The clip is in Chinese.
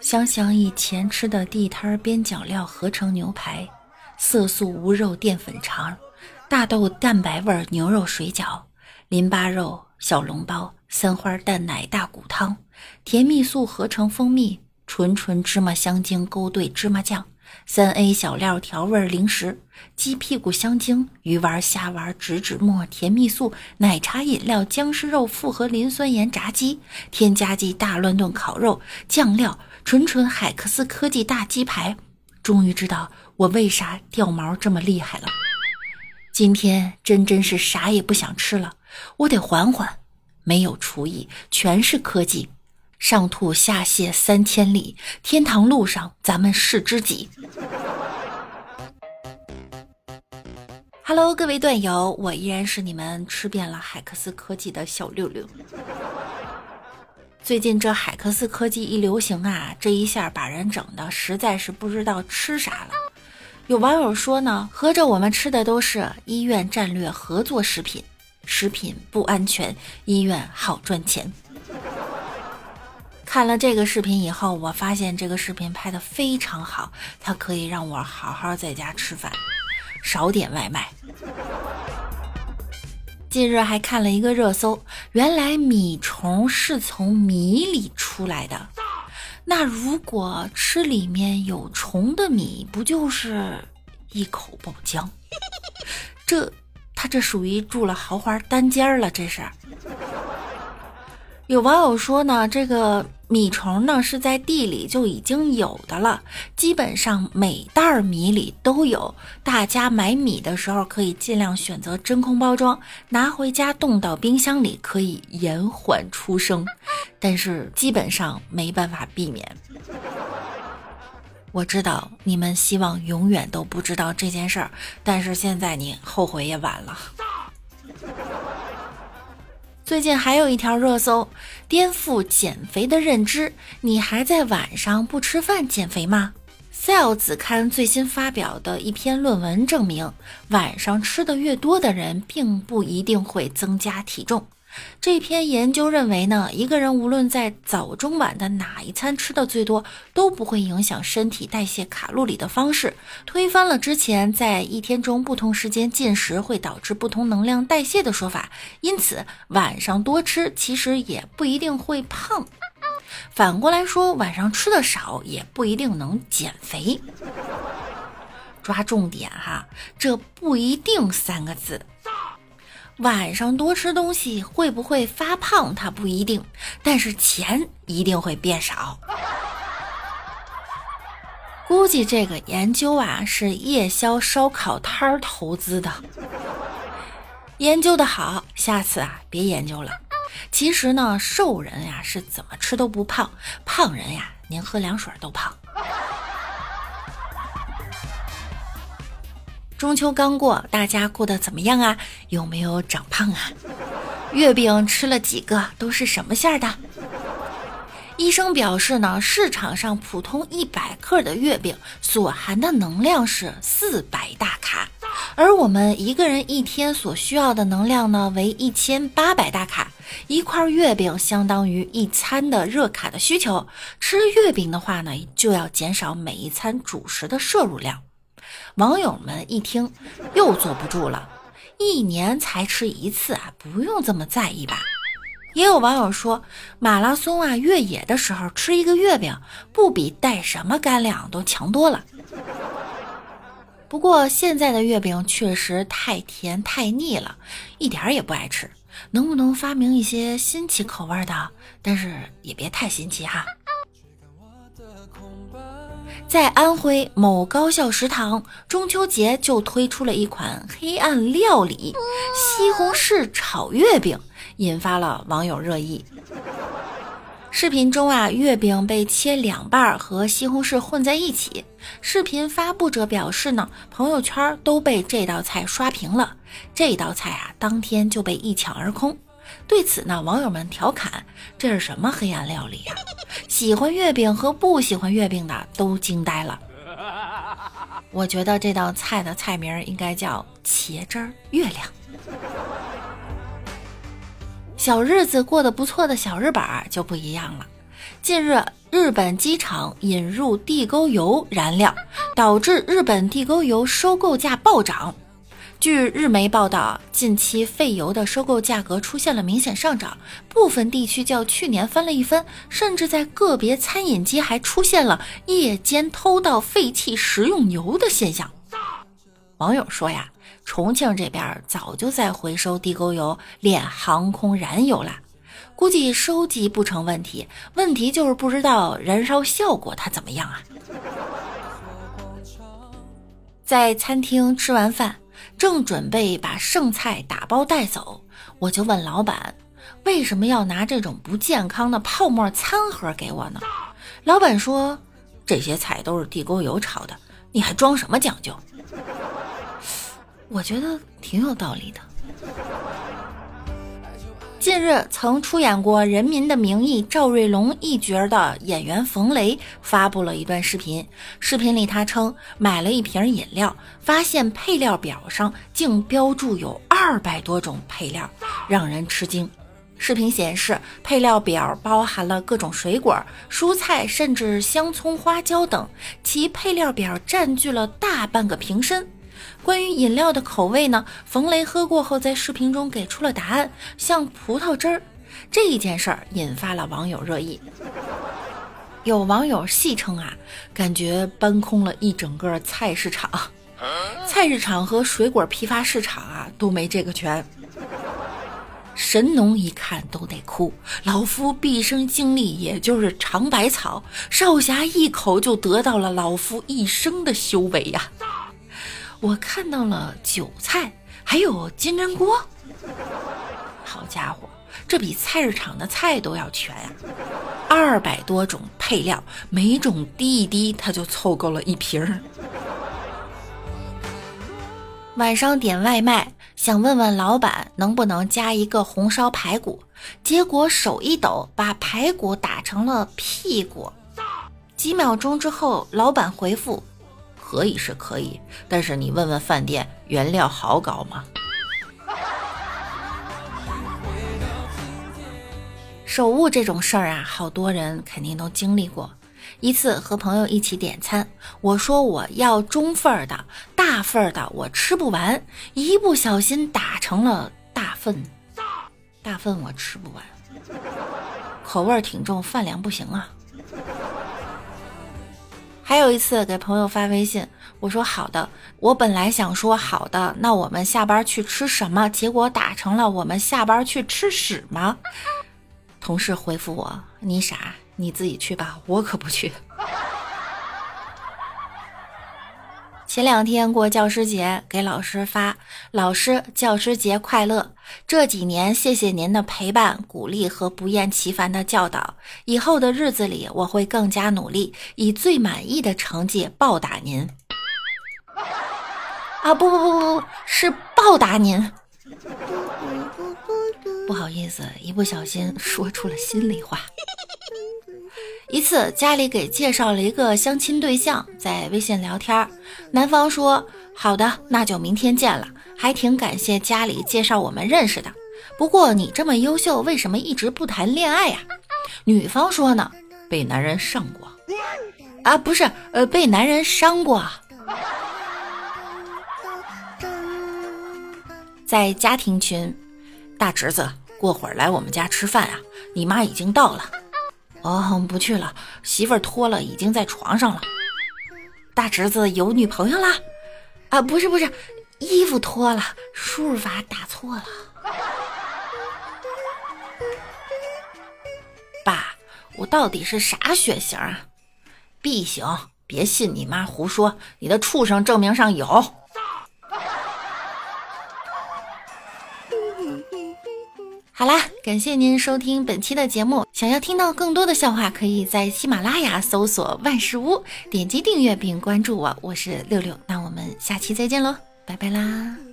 想想以前吃的地摊边角料合成牛排，色素无肉淀粉肠，大豆蛋白味牛肉水饺，淋巴肉小笼包，三花蛋奶大骨汤，甜蜜素合成蜂蜜，纯纯芝麻香精勾兑芝麻酱。三 A 小料调味零食，鸡屁股香精、鱼丸、虾丸、植脂末、甜蜜素、奶茶饮料、僵尸肉、复合磷酸盐炸鸡、添加剂大乱炖烤肉、酱料纯纯海克斯科技大鸡排。终于知道我为啥掉毛这么厉害了。今天真真是啥也不想吃了，我得缓缓。没有厨艺，全是科技。上吐下泻三千里，天堂路上咱们是知己。Hello，各位段友，我依然是你们吃遍了海克斯科技的小六六。最近这海克斯科技一流行啊，这一下把人整的实在是不知道吃啥了。有网友说呢，合着我们吃的都是医院战略合作食品，食品不安全，医院好赚钱。看了这个视频以后，我发现这个视频拍的非常好，它可以让我好好在家吃饭，少点外卖。近日还看了一个热搜，原来米虫是从米里出来的。那如果吃里面有虫的米，不就是一口爆浆？这他这属于住了豪华单间了，这是。有网友说呢，这个米虫呢是在地里就已经有的了，基本上每袋米里都有。大家买米的时候可以尽量选择真空包装，拿回家冻到冰箱里，可以延缓出生，但是基本上没办法避免。我知道你们希望永远都不知道这件事儿，但是现在你后悔也晚了。最近还有一条热搜，颠覆减肥的认知。你还在晚上不吃饭减肥吗 Cells 刊最新发表的一篇论文证明，晚上吃的越多的人，并不一定会增加体重。这篇研究认为呢，一个人无论在早中晚的哪一餐吃的最多，都不会影响身体代谢卡路里的方式，推翻了之前在一天中不同时间进食会导致不同能量代谢的说法。因此，晚上多吃其实也不一定会胖。反过来说，晚上吃的少也不一定能减肥。抓重点哈，这不一定三个字。晚上多吃东西会不会发胖？它不一定，但是钱一定会变少。估计这个研究啊是夜宵烧烤摊儿投资的，研究的好，下次啊别研究了。其实呢，瘦人呀是怎么吃都不胖，胖人呀您喝凉水都胖。中秋刚过，大家过得怎么样啊？有没有长胖啊？月饼吃了几个？都是什么馅的？医生表示呢，市场上普通一百克的月饼所含的能量是四百大卡，而我们一个人一天所需要的能量呢为一千八百大卡，一块月饼相当于一餐的热卡的需求。吃月饼的话呢，就要减少每一餐主食的摄入量。网友们一听，又坐不住了。一年才吃一次啊，不用这么在意吧？也有网友说，马拉松啊，越野的时候吃一个月饼，不比带什么干粮都强多了。不过现在的月饼确实太甜太腻了，一点也不爱吃。能不能发明一些新奇口味的？但是也别太新奇哈。在安徽某高校食堂，中秋节就推出了一款黑暗料理——西红柿炒月饼，引发了网友热议。视频中啊，月饼被切两半儿和西红柿混在一起。视频发布者表示呢，朋友圈都被这道菜刷屏了，这道菜啊，当天就被一抢而空。对此呢，网友们调侃：“这是什么黑暗料理呀？”喜欢月饼和不喜欢月饼的都惊呆了。我觉得这道菜的菜名应该叫“茄汁月亮”。小日子过得不错的小日本就不一样了。近日，日本机场引入地沟油燃料，导致日本地沟油收购价暴涨。据日媒报道，近期废油的收购价格出现了明显上涨，部分地区较去年翻了一番，甚至在个别餐饮街还出现了夜间偷盗废弃食用油的现象。网友说呀，重庆这边早就在回收地沟油炼航空燃油了，估计收集不成问题，问题就是不知道燃烧效果它怎么样啊。在餐厅吃完饭。正准备把剩菜打包带走，我就问老板，为什么要拿这种不健康的泡沫餐盒给我呢？老板说，这些菜都是地沟油炒的，你还装什么讲究？我觉得挺有道理的。近日，曾出演过《人民的名义》赵瑞龙一角的演员冯雷发布了一段视频。视频里，他称买了一瓶饮料，发现配料表上竟标注有二百多种配料，让人吃惊。视频显示，配料表包含了各种水果、蔬菜，甚至香葱、花椒等，其配料表占据了大半个瓶身。关于饮料的口味呢？冯雷喝过后，在视频中给出了答案，像葡萄汁儿。这一件事儿引发了网友热议。有网友戏称啊，感觉搬空了一整个菜市场，菜市场和水果批发市场啊都没这个权。神农一看都得哭，老夫毕生经历也就是尝百草，少侠一口就得到了老夫一生的修为呀。我看到了韭菜，还有金针菇。好家伙，这比菜市场的菜都要全呀！二百多种配料，每种滴一滴，他就凑够了一瓶。晚上点外卖，想问问老板能不能加一个红烧排骨，结果手一抖，把排骨打成了屁股。几秒钟之后，老板回复。可以是可以，但是你问问饭店原料好搞吗？手误这种事儿啊，好多人肯定都经历过。一次和朋友一起点餐，我说我要中份儿的，大份儿的我吃不完，一不小心打成了大份，大份我吃不完，口味儿挺重，饭量不行啊。还有一次给朋友发微信，我说好的，我本来想说好的，那我们下班去吃什么？结果打成了我们下班去吃屎吗？同事回复我：你傻，你自己去吧，我可不去。前两天过教师节，给老师发“老师教师节快乐”。这几年，谢谢您的陪伴、鼓励和不厌其烦的教导。以后的日子里，我会更加努力，以最满意的成绩报答您。啊，不不不不不，是报答您。不好意思，一不小心说出了心里话。一次，家里给介绍了一个相亲对象，在微信聊天儿。男方说：“好的，那就明天见了。”还挺感谢家里介绍我们认识的。不过你这么优秀，为什么一直不谈恋爱呀？女方说呢：“被男人上过。”啊，不是，呃，被男人伤过。在家庭群，大侄子，过会儿来我们家吃饭啊，你妈已经到了。哦，不去了，媳妇儿脱了，已经在床上了。大侄子有女朋友啦？啊，不是不是，衣服脱了，输入法打错了。爸，我到底是啥血型啊？B 型，别信你妈胡说，你的畜生证明上有。好啦，感谢您收听本期的节目。想要听到更多的笑话，可以在喜马拉雅搜索万事屋，点击订阅并关注我。我是六六，那我们下期再见喽，拜拜啦。